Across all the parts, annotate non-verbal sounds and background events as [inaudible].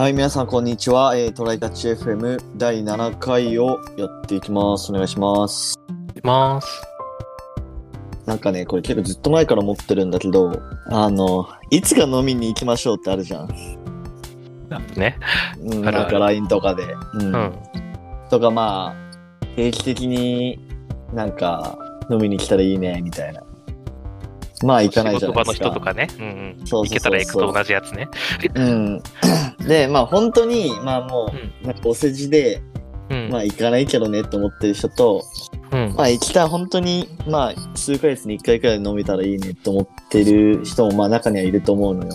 はい、皆さん、こんにちは。えー、トライタッチ FM 第7回をやっていきます。お願いします。います。なんかね、これ結構ずっと前から持ってるんだけど、あの、いつか飲みに行きましょうってあるじゃん。ね。うん、なんか LINE とかで。うん。うん。とかまあ、定期的になんか飲みに来たらいいね、みたいな。まあ行かないじゃないですか。人とかね。うんうん。そうそうそうそう行けたら行くと同じやつね。うん。で、まあ本当に、まあもう、なんかお世辞で、うん。まあ行かないけどねって思ってる人と、うん。まあ行きたい、本当に、まあ数ヶ月に一回くらい飲めたらいいねって思ってる人もまあ中にはいると思うのよ。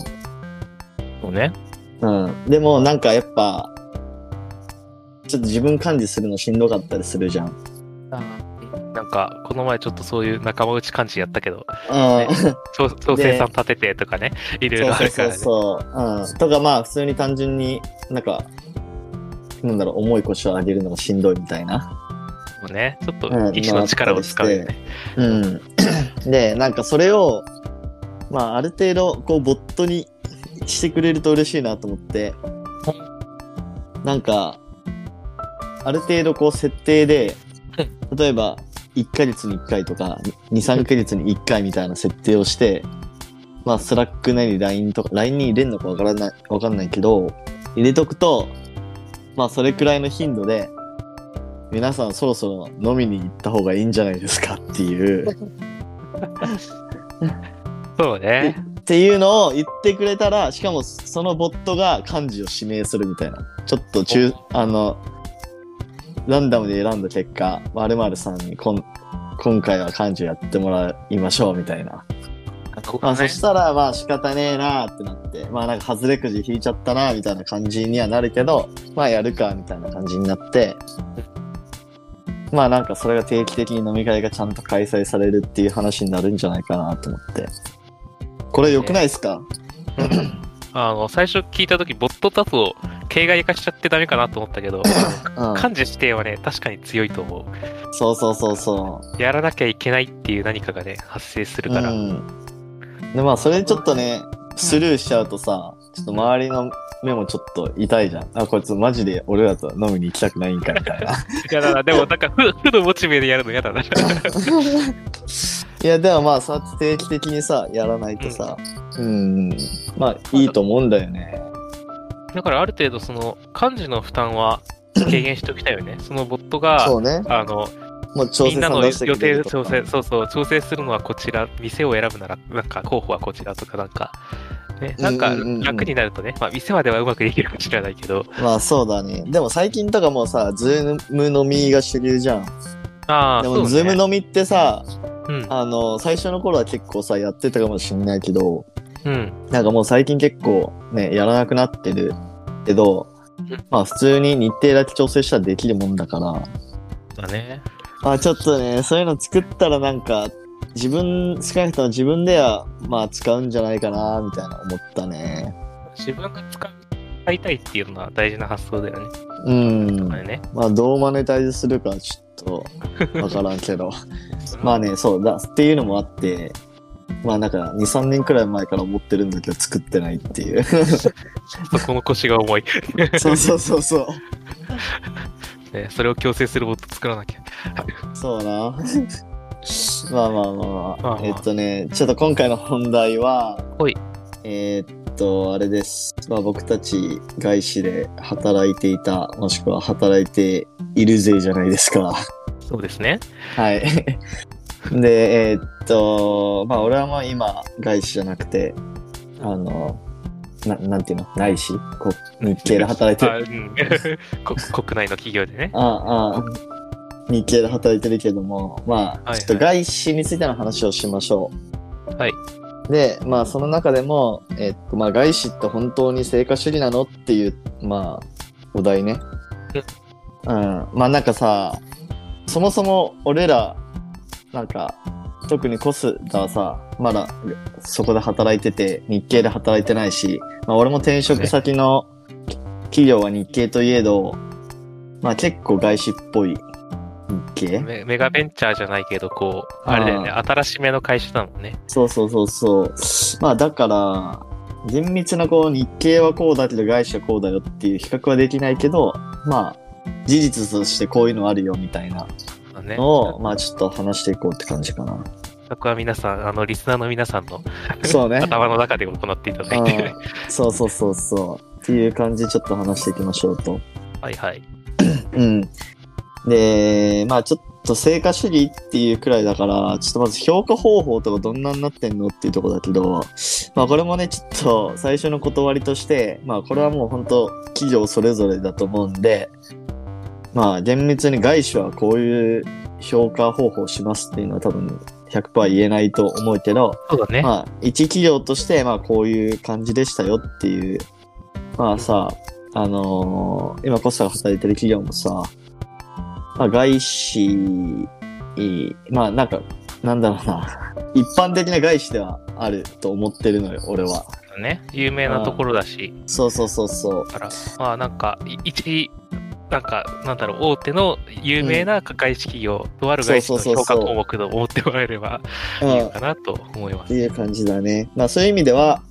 そうね。うん。でもなんかやっぱ、ちょっと自分管理するのしんどかったりするじゃん。なんか、この前ちょっとそういう仲間内感じやったけど、うん。調調整さん立ててとかね、いろいろあるからね。そうそうそう。うん。とかまあ普通に単純になんか、なんだろう、重い腰を上げるのがしんどいみたいな。もうね、ちょっとうん意志の力を使うよね。うん。で、なんかそれを、まあある程度こうボットにしてくれると嬉しいなと思って、なんか、ある程度こう設定で、例えば1ヶ月に1回とか、2、3ヶ月に1回みたいな設定をして、まあ Slack なり LINE とか、LINE に入れるのかわからない、わかんないけど、入れとくと、まあそれくらいの頻度で、皆さんそろそろ飲みに行った方がいいんじゃないですかっていう、そうね。っていうのを言ってくれたら、しかもそのボットが幹事を指名するみたいな。ちょっと中、あの、ランダムで選んだ結果、〇〇さんにこん今回は漢字をやってもらいましょうみたいな。まあそしたらまあ仕方ねえなってなって、まあなんか外れくじ引いちゃったなみたいな感じにはなるけど、まあやるかみたいな感じになって、まあなんかそれが定期的に飲み会がちゃんと開催されるっていう話になるんじゃないかなと思って。これ良くないですか、あの、最初聞いたとき、ボットだと、形骸化しちゃってダメかなと思ったけど、うん、漢字指定はね、確かに強いと思う。そうそうそうそう。やらなきゃいけないっていう何かがね、発生するから。うん。で、まあ、それちょっとね、スルーしちゃうとさ、ちょっと周りの目もちょっと痛いじゃん。あ、こいつマジで俺らと飲みに行きたくないんかみたいな。いやだな、でもなんか、ふ [laughs] 負のモチベでやるの嫌だな。[laughs] いや、でもまあ、そうやって定期的にさ、やらないとさ、うん、まあ、いいと思うんだよね。だからある程度その漢字の負担は [clears throat] 軽減しておきたいよね。そのボットが、そうね。あの、もう調整みんなの予定調整、そうそう、調整するのはこちら、店を選ぶなら、なんか候補はこちらとかなんか、ね、なんか楽になるとね、まあ店まではうまくできるかもしれないけど、まあ、そうだね。でも最近とかもうさ、ズーム飲みが主流じゃん。ああ、でも、ズーム飲みってさ、うん、あの、最初の頃は結構さ、やってたかもしんないけど、うん、なんかもう最近結構ね、やらなくなってるけどうん、まあ普通に日程だけ調整したらできるもんだから、だね。まあちょっとね、そういうの作ったらなんか、自分、少なくとも自分では、まあ使うんじゃないかな、みたいな思ったね。自分が使いたいっていうのは大事な発想だよね。うん。ね。まあどうマネタイズするかちょっと、わからんけど。[laughs] まあね、そうだ、っていうのもあって、まあなんか2、3年くらい前から思ってるんだけど作ってないっていう。そこの腰が重い。[laughs] そうそうそうそう。ね、それを強制するボット作らなきゃ。そうな。まあまあまあまあ。まあまあえっとね、ちょっと今回の本題は、ほいえーっと、あれです。まあ僕たち外資で働いていた、もしくは働いているぜじゃないですか。そうですね。はい。[laughs] で、えーっと、まあ俺はまあ今外資じゃなくて、あの、ななんていうの？内資？こ日系で働いてる。国内の企業でね。ああ、日系で働いてるけども、まあ、はいちょっと外資についての話をしましょう。はい。で、まあ、その中でも、えっと、まあ、外資って本当に成果主義なのっていう、まあ、お題ね。うん。まあ、なんかさ、そもそも俺ら、なんか、特にコスがはさ、まだそこで働いてて、日系で働いてないし、まあ俺も転職先の企業は日系といえど、まあ結構外資っぽい日系？メメガベンチャーじゃないけど、こう、あれだよね、新しめの会社だもんね。そうそうそうそう。まあだから、厳密なこう日経はこうだけど外資はこうだよっていう比較はできないけど、まあ、事実としてこういうのあるよみたいなまあね。のを、まあちょっと話していこうって感じかな。そこは皆さん、あの、リスナーの皆さんのそうね。頭の中で行っていただいて。そうそうそうそう。っていう感じでちょっと話していきましょうと。はいはい。うん。で、まあちょっと成果主義っていうくらいだから、ちょっとまず評価方法とかどんなになってんのっていうところだけど、まあこれもね、ちょっと最初の断りとして、まあこれはもう本当企業それぞれだと思うんで、まあ厳密に外資はこういう評価方法をしますっていうのは多分100%言えないと思うけど、そうだね。まあ、一企業として、まあ、こういう感じでしたよっていう。まあさ、あのー今コスタが働いてる企業もさ、まあ、外資、まあ、なんか、なんだろうな。[laughs] 一般的な外資ではあると思ってるのよ、俺は。ね。有名なところだし。そうそうそうそう。だから、まあなんか、い一、なんか、なんだろう、大手の有名な外資企業、とある外資の評価項目と思ってもらえればうん。いいかなと思います。ていう感じだね。まあ、そういう意味では、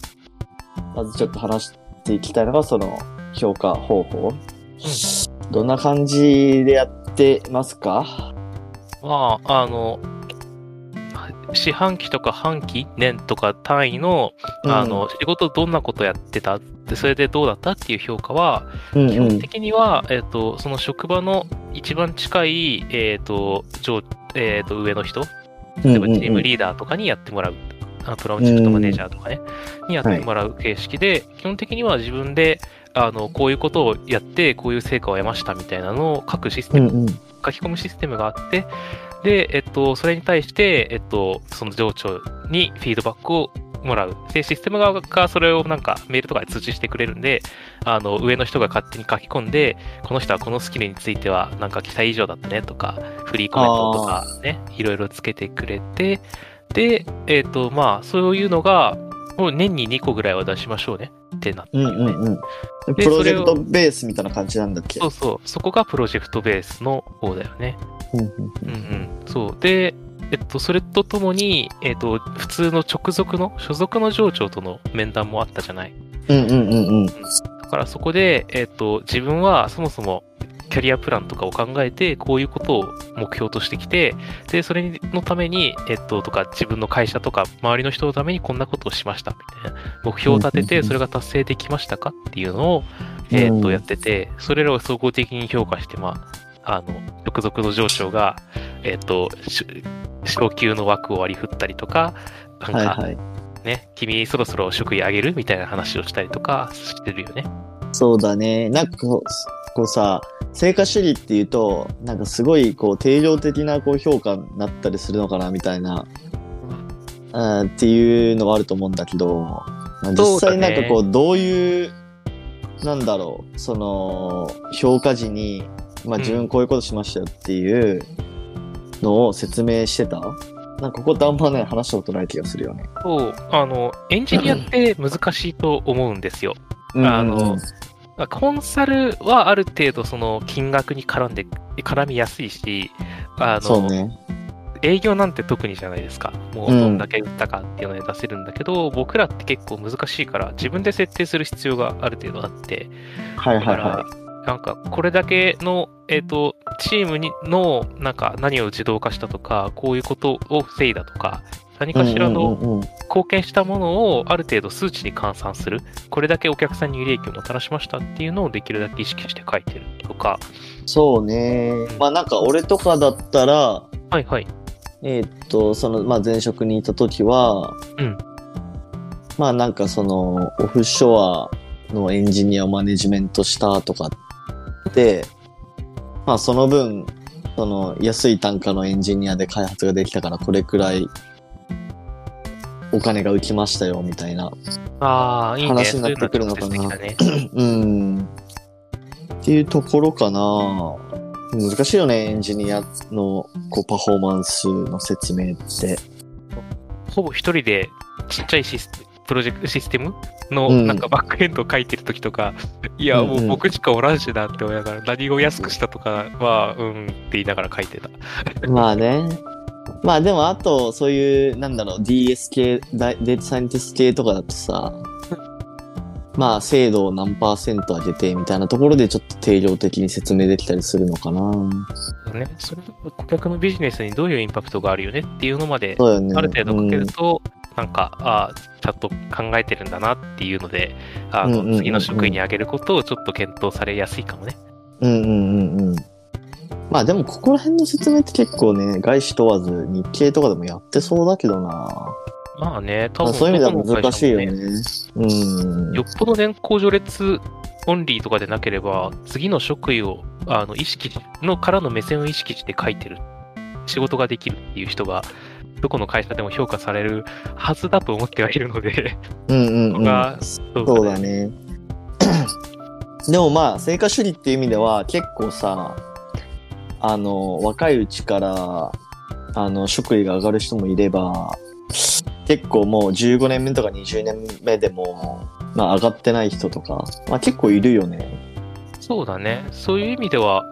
まずちょっと話していきたいのが、その、評価方法。どんな感じでやってますか？まあ、あの、四半期とか半期、年とか単位の、あの、仕事どんなことやってたで、それでどうだったっていう評価は、うん基本的には、えっ、と、その職場の一番近い、えっ、と、上、えっ、と、上の人、例えばチームリーダーとかにやってもらう。あプロジェクトマネージャーとかね、にやってもらう形式で、基本的には自分で、あの、こういうことをやって、こういう成果を得ましたみたいなのを書くシステム、うんうん。書き込むシステムがあって、で、えっと、それに対して、えっと、その上長にフィードバックをもらう。で、システム側がそれをなんかメールとかで通知してくれるんで、あの、上の人が勝手に書き込んで、この人はこのスキルについてはなんか期待以上だったねとか、フリーコメントとかね、いろいろつけてくれて、で、えっと、まあ、そういうのが、もう年に2個ぐらいは出しましょうねってなってうん。うんうん。プロジェクトベースみたいな感じなんだっけ？そうそう、そこがプロジェクトベースの方だよね。うんうんそう。で、えっと、それとともに、えっと、普通の直属の、所属の上長との面談もあったじゃない？うんうんうんうん。だからそこで、えっと、自分はそもそもキャリアプランとかを考えて、こういうことを目標としてきて、で、それのために、えっと、とか、自分の会社とか、周りの人のためにこんなことをしました、みたいな。目標を立てて、それが達成できましたか？っていうのを、えっと、うんやってて、それらを総合的に評価して、まあ、あの、直属の上長が、えっと、し昇給の枠を割り振ったりとか、なんか、はいはい。ね、君そろそろ職位上げるみたいな話をしたりとかしてるよね。そうだね。なんかこう、さ、成果主義っていうと、なんかすごいこう定量的なこう評価になったりするのかなみたいな、うん、っていうのはあると思うんだけど、まあ実際なんかこう、どういう、なんだろう、その、評価時に、まあうん自分こういうことしましたよっていうのを説明してた、なんかここってあんまね、話したことない気がするよね。そう、あの、エンジニアって難しいと思うんですよ。あのコンサルはある程度その金額に絡んで、絡みやすいし、あの、そうね。営業なんて特にじゃないですか。もううんどんだけ売ったかっていうので出せるんだけど、僕らって結構難しいから自分で設定する必要がある程度あって、はいはいはなんか、これだけの、えっ、と、チームにの、なんか、何を自動化したとか、こういうことを防いだとか、何い。かしらの貢献したものをある程度数値に換算する。これだけお客さんに利益をもたらしましたっていうのをできるだけ意識して書いてるとか。そうね。まあなんか俺とかだったら、はいはい。えーっと、その、まあ前職にいた時は、うんまあなんかその、オフショアのエンジニアをマネジメントしたとかで、まあその分、その安い単価のエンジニアで開発ができたからこれくらいお金が浮きましたよみたいな。話になってくるのかなそ [clears throat] うん。っていうところかな。難しいよね、エンジニアのこうパフォーマンスの説明って。ほぼ一人でちっちゃいシステプロジェクトシステムのうんなんかバックエンドを書いてる時とか、いや、うんうんもう僕しかおらんしなって思いながら、何を安くしたとかは、うんって言いながら書いてた。まあね。まあでもあと、そういう、なんだろう、DS 系、データサイエンティスト系とかだとさ、まあ、精度を何パーセント上げてみたいなところでちょっと定量的に説明できたりするのかな。ね、それ顧客のビジネスにどういうインパクトがあるよねっていうのまで。ある程度かけると、なんか、ああ、ちゃんと考えてるんだなっていうので、あの、うんうんうんうん次の職位に上げることをちょっと検討されやすいかもね。うんうんうんうん。まあでもここら辺の説明って結構ね、外資問わず日系とかでもやってそうだけどな。まあね、多分まあ、そういう意味では難しいよね。うん。よっぽど年功序列オンリーとかでなければ、次の職位をあの意識しのからの目線を意識して書いてる仕事ができるっていう人が、どこの会社でも評価されるはずだと思ってはいるので、うんうんうん。そうだね。でもまあ、成果主義っていう意味では結構さ、あの、若いうちから、あの、職位が上がる人もいれば、結構もう15年目とか20年目でも、まあ上がってない人とか、まあ結構いるよね。そうだね。そういう意味では、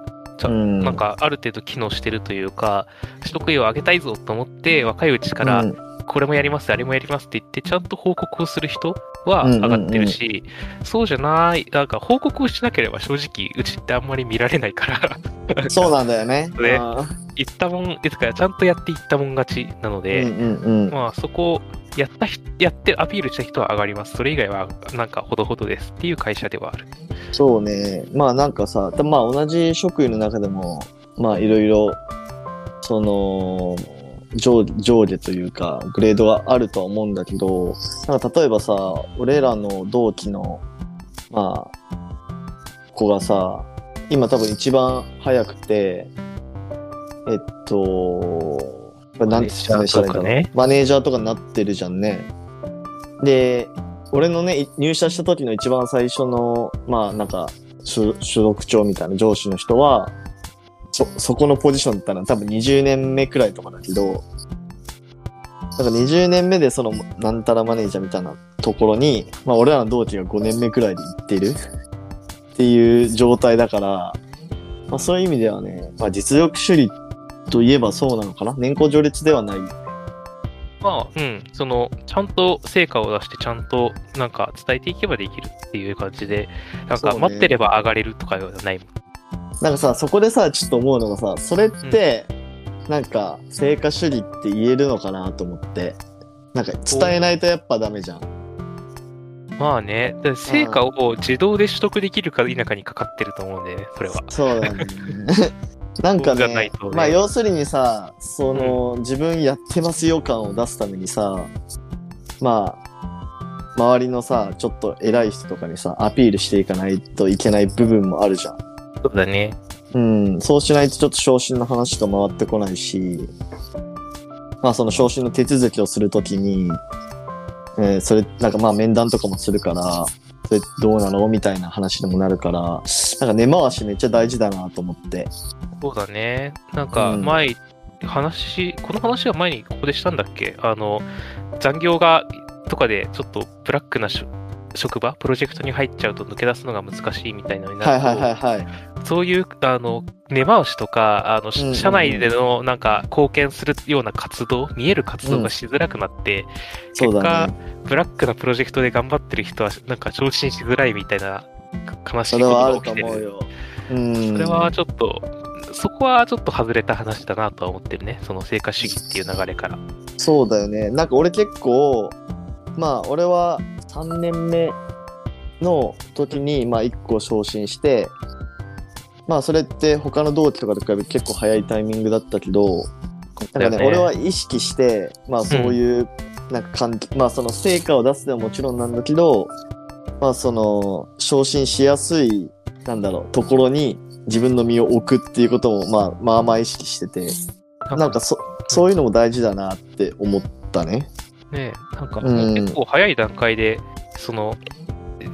ちゃうん。なんかある程度機能してるというか、職位を上げたいぞと思って、若いうちからうんこれもやります、あれもやりますって言って、ちゃんと報告をする人はうんうんうん上がってるし、そうじゃない、なんか報告をしなければ正直、うちってあんまり見られないから、[laughs] そうなんだよね。ねあ言ったもん、ですからちゃんとやっていったもん勝ちなのーで、うんうんうん。まあそこをやった人、やってアピールした人は上がります。それ以外はなんかほどほどですっていう会社ではある。そうね。まあなんかさ、まあ同じ職位の中でも、まあいろいろ、その、上上下というか、グレードがあるとは思うんだけど、なんか例えばさ、俺らの同期の、まあ、子がさ、今多分一番早くて、えっと、これなんて説明したらいいんだろう。ねマネージャーとかになってるじゃんね。で、俺のね、い入社した時の一番最初の、まあなんか、所所属長みたいな上司の人は、そ、そこのポジションだったら多分20年目くらいとかだけど、なんか20年目でその、なんたらマネージャーみたいなところに、まあ俺らの同期が5年目くらいで行ってる。っていう状態だから、まあそういう意味ではね、まあ実力主義といえばそうなのかな？年功序列ではない。まあ、うん、その、ちゃんと成果を出して、ちゃんとなんか伝えていけばできるっていう感じで、なんか待ってれば上がれるとかではないもん。なんかさ、そこでさ、ちょっと思うのがさ、それって、なんか、成果主義って言えるのかなと思って。なんか、伝えないとやっぱダメじゃん。まあね、で成果を自動で取得できるか否かにかかってると思うんでね、それは。そうだね。なんかねとねまあ要するにさ、その、自分やってますよ感を出すためにさ、まあ、周りのさ、ちょっと偉い人とかにさ、アピールしていかないといけない部分もあるじゃん。そうだね。うん、そうしないとちょっと昇進の話と回ってこないし、まあその昇進の手続きをするときに、えーそれ、なんかまあ面談とかもするから、それどうなの？みたいな話にもなるから、なんか根回しめっちゃ大事だなと思って。そうだね。なんかうん前、話、この話は前にここでしたんだっけ？あの、残業が、とかでちょっとブラックな職場、プロジェクトに入っちゃうと抜け出すのが難しいみたいなのになると、はいはいはいはい。そういう、あの、根回しとか、あの、うんうんうん社内での、なんか、貢献するような活動、見える活動がしづらくなって、そうだね。ブラックなプロジェクトで頑張ってる人は、なんか、昇進しづらいみたいな、悲しそいことが起きてる。それはちょっと、そこはちょっと外れた話だなとは思ってるね。その成果主義っていう流れから。そうだよね。なんか俺結構、まあ俺は3年目の時に、まあ1個昇進して、まあそれって他の同期とかと比べて結構早いタイミングだったけど、なんかね、俺は意識して、まあそういう、なんか感じ、まあその成果を出すのはもちろんなんだけど、まあその、昇進しやすい、なんだろう、ところに自分の身を置くっていうことも、まあまあまあ意識してて、なんかそ、そういうのも大事だなって思ったね。ねなんか、うん結構早い段階で、その、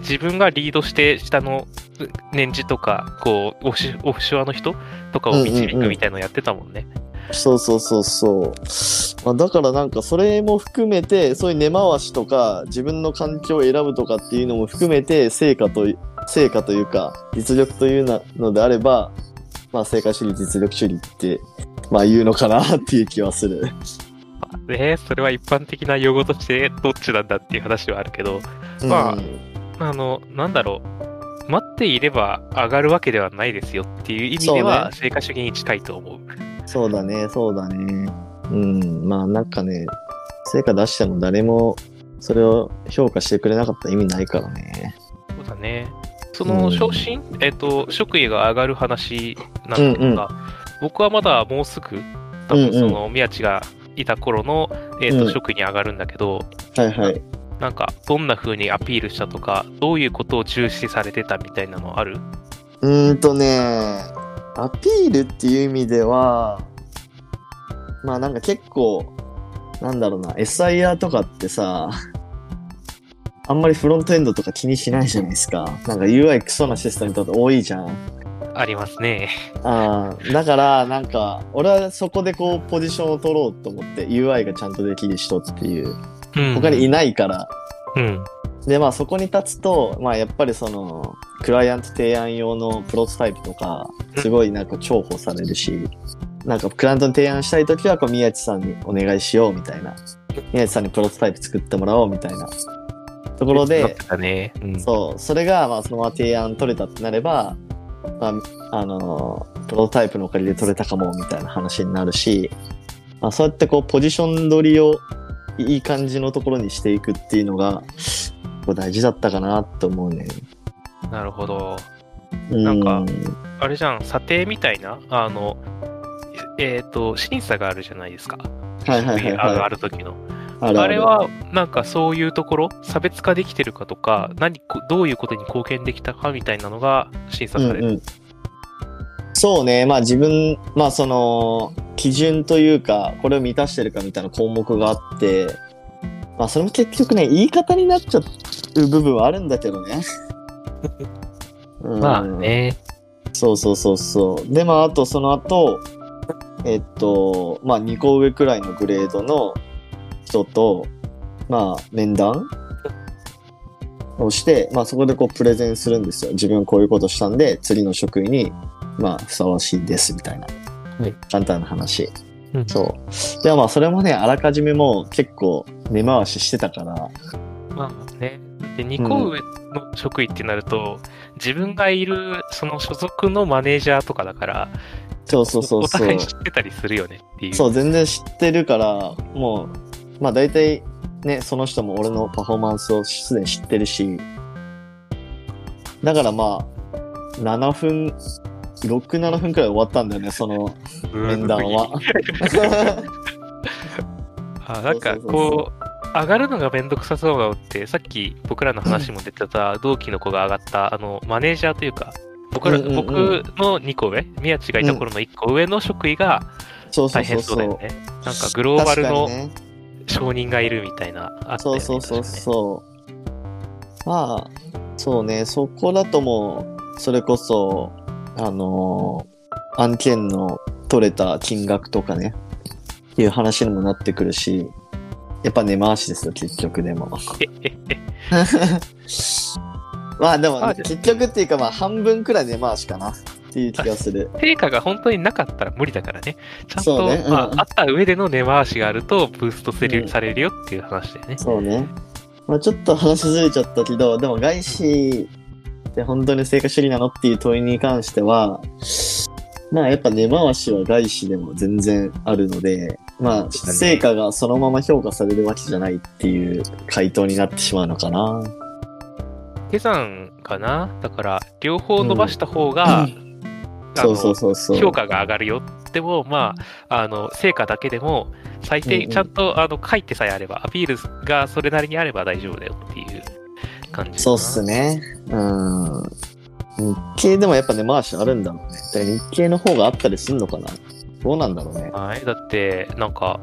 自分がリードして下の年次とか、こう、オフシオフショアの人とかを導くみたいのやってたもんね。そうそうそうそう。まあ、だからなんかそれも含めて、そういう根回しとか、自分の環境を選ぶとかっていうのも含めて、成果とい、成果というか、実力というなのであれば、まあ、成果主義、実力主義って、まあ言うのかなっていう気はする。ねそれは一般的な用語としてどっちなんだっていう話はあるけど、まあうんあの、なんだろう。待っていれば上がるわけではないですよっていう意味では、成果主義に近いと思う。そうだね、そうだね。うん、まあなんかね、成果出しても誰もそれを評価してくれなかったら意味ないからね。そうだね。その昇進、えっ、と、職位が上がる話なんですが、僕はまだもうすぐ、多分その宮地がいた頃の、えっ、と、うん職位に上がるんだけど、はいはい。なんか、どんな風にアピールしたとか、どういうことを重視されてたみたいなのある？うーんとね、アピールっていう意味では、まあなんか結構、なんだろうな、SIR とかってさ、あんまりフロントエンドとか気にしないじゃないですか。なんか UI クソなシステムとか多いじゃん。ありますね。ああ、だからなんか、俺はそこでこうポジションを取ろうと思って UI がちゃんとできる人っていう、うん。他にいないから、うん。で、まあそこに立つと、まあやっぱりその、クライアント提案用のプロトタイプとか、すごいなんか重宝されるし、なんかクライアントに提案したいときは、こう宮地さんにお願いしようみたいな。宮地さんにプロトタイプ作ってもらおうみたいなところでね。うん。そう、それがまあそのまま提案取れたってなれば、まあ、あの、プロトタイプのおかげで取れたかもみたいな話になるし、まあそうやってこうポジション取りをいい感じのところにしていくっていうのが、大事だったかなと思うね。なるほど。うんなんかあれじゃん、査定みたいな、あの、えっ、と、審査があるじゃないですか。はいはいはい上がはい。る時の。あるあるあれは、なんかそういうところ、差別化できてるかとか、何、こどういうことに貢献できたかみたいなのが審査される。うんうん、そうね、まあ自分、まあその、基準というか、これを満たしてるかみたいな項目があって、まあそれも結局ね、言い方になっちゃう部分はあるんだけどね。う [laughs] んまあね。そうそうそうそう。で、まああとその後、えっと、まあ2個上くらいのグレードの人と、まあ面談をして、まあそこでこうプレゼンするんですよ。自分こういうことしたんで、次の職員に、まあふさわしいですみたいな。はい簡単な話。うんそう。でもまあそれもね、あらかじめもう結構根回ししてたから、まあね。で、2個上の職位ってなると、自分がいる、その所属のマネージャーとかだから、そうそうそうそうお互い知ってたりするよねっていう。そう、全然知ってるから、もう、まあ大体ね、その人も俺のパフォーマンスをすでに知ってるし、だからまあ、7分、6、7分くらい終わったんだよね、その面談は。[laughs] あなんかこう、上がるのがめんどくさそうなのって、さっき僕らの話も出てた同期の子が上がった、あの、マネージャーというか、僕ら、うんうんうん僕の2個上、宮地がいた頃の1個上の職位が大変そうそう。そうだよね。なんかグローバルの。承認がいるみたいな、ね。そうそうそうそう。まあ、そうね、そこだともう、それこそ、あのー案件の取れた金額とかね、いう話にもなってくるし、やっぱ根回しですよ、結局でも。[laughs] まあでも、あで結局っていうかまあ半分くらい根回しかなっていう気がする。[laughs] 成果が本当になかったら無理だからね。ちゃんと、ねうんまあ、あった上での根回しがあると、ブーストされる,、うんされるよっていう話だよね。そうね。まあちょっと話ずれちゃったけど、でも外資って本当に成果主義なのっていう問いに関しては、まあやっぱ根回しは外資でも全然あるので、まあ成果がそのまま評価されるわけじゃないっていう回答になってしまうのかな。手算かな？だから、両方伸ばした方が、そうそうそうそう。評価が上がるよ。でも、まあ、あの、成果だけでも、最低、うんうんちゃんと、あの、書いてさえあれば、アピールがそれなりにあれば大丈夫だよっていう感じ。そうっすね。うん。日経でもやっぱ根回しあるんだろうね。日経の方があったりすんのかなどうなんだろうね。はい。だって、なんか、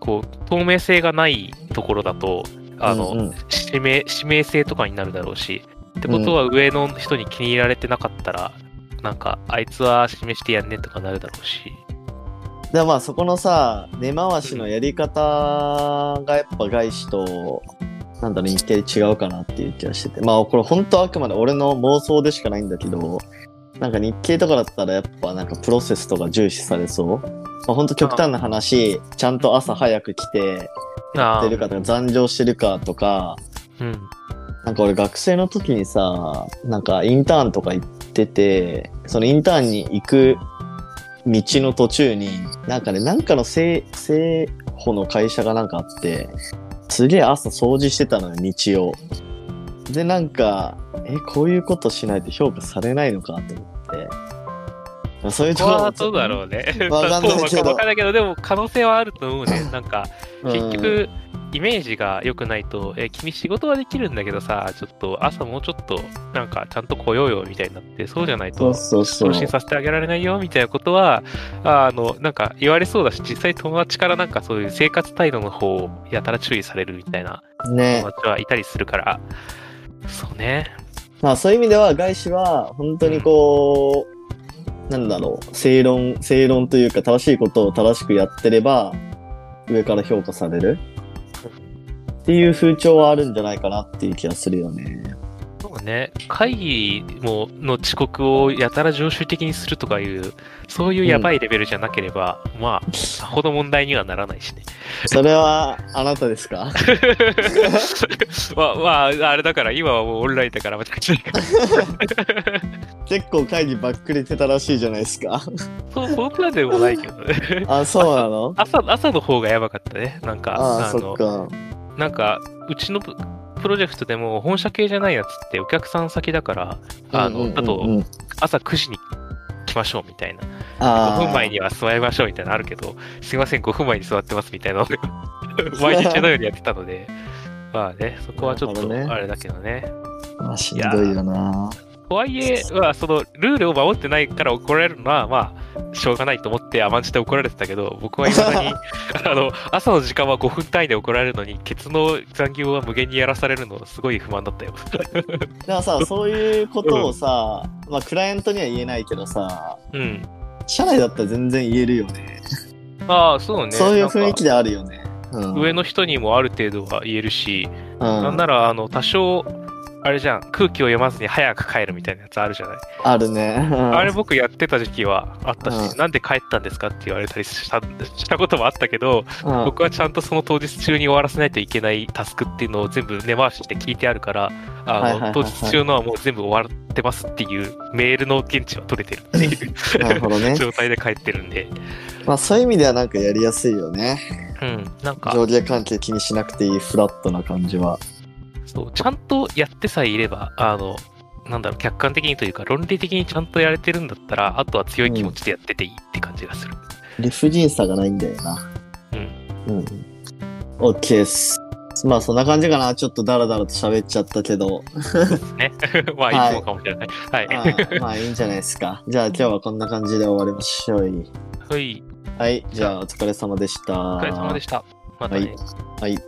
こう、透明性がないところだと、あの、うんうん指名、指名制とかになるだろうし、ってことは上の人に気に入られてなかったら、なんか、あいつは示してやんねとかなるだろうし。でもまあそこのさ、根回しのやり方がやっぱ外資と、なんだろう、日経で違うかなっていう気がしてて。まあこれ本当あくまで俺の妄想でしかないんだけど、なんか日経とかだったらやっぱなんかプロセスとか重視されそう。まあ本当極端な話、ちゃんと朝早く来て、やってるかとか残業してるかとか、うん。なんか俺学生の時にさ、なんかインターンとか行ってて、そのインターンに行く道の途中に、なんかね、なんかの製、製法の会社がなんかあって、すげえ朝掃除してたのよ、道を。で、なんか、え、こういうことしないと評価されないのかと思って。まあそういうところはどうだろうね。[laughs] わかんないけどわかんないけど、でも可能性はあると思うね。なんか、うん結局、イメージが良くないと、え、君仕事はできるんだけどさ、ちょっと朝もうちょっと、なんかちゃんと来ようよみたいになって、そうじゃないとそう、そうそう昇。進させてあげられないよみたいなことは、あの、なんか言われそうだし、実際友達からなんかそういう生活態度の方をやたら注意されるみたいなね友。達はいたりするから、そうね。まあそういう意味では外資は本当にこう、なんだろう、正論、正論というか正しいことを正しくやってれば上から評価されるっていう風潮はあるんじゃないかなっていう気がするよね。そうね、会議もの遅刻をやたら常習的にするとかいう、そういうやばいレベルじゃなければ、まあ、さほど問題にはならないしね。それはあなたですか？[laughs] まあ、まあ、あれだから、今はもうオンラインだから、間違いない。[laughs] 結構会議ばっくりてたらしいじゃないですか。そう、そんなでもないけどね。あ、そうなの？朝、朝の方がやばかったね。なんか、ああ、そっの、か。なんか、うちのププロジェクトでも本社系じゃないやつってお客さん先だから、あの、あと、朝9時に来ましょうみたいな。あ5分前には座りましょうみたいなのあるけど、すいません、5分前に座ってますみたいな [laughs] 毎日のようにやってたので、まあね、そこはちょっとあれだけどね。まあ、しんどいよな。とはいえ、まあ、そのルールを守ってないから怒られるのは、まあ、しょうがないと思って甘んじて怒られてたけど、僕は未だに、[laughs] あの、朝の時間は5分単位で怒られるのに、ケツの残業は無限にやらされるの、すごい不満だったよ。[laughs] でもさ、そういうことをさ、まあクライアントには言えないけどさ、うん。社内だったら全然言えるよね。ああ、そうね。そういう雰囲気であるよね。うん。上の人にもある程度は言えるし、うん、なんなら、あの、多少、あれじゃん、空気を読まずに早く帰るみたいなやつあるじゃない？あるね。うんあれ僕やってた時期はあったし、うんなんで帰ったんですかって言われたりしたしたこともあったけど、うん僕はちゃんとその当日中に終わらせないといけないタスクっていうのを全部根回しして聞いてあるから、あの、当日中のはもう全部終わってますっていうメールの現地は取れてるっていうなるほどね。[laughs] 状態で帰ってるんで、まあそういう意味ではなんかやりやすいよね。うん、なんか、上下関係気にしなくていいフラットな感じは。そう、ちゃんとやってさえいれば、あの、なんだろう、客観的にというか、論理的にちゃんとやれてるんだったら、あとは強い気持ちでやってていいって感じがする。理不尽さがないんだよな。うん。うん。OK です。まあそんな感じかな。ちょっとダラダラと喋っちゃったけど。ね。[laughs] まあ、いつもかもしれない。はい。あーまあいいんじゃないですか。じゃあ今日はこんな感じで終わりましょう。はい。はい。じゃあお疲れ様でした。お疲れ様でした。またね。はい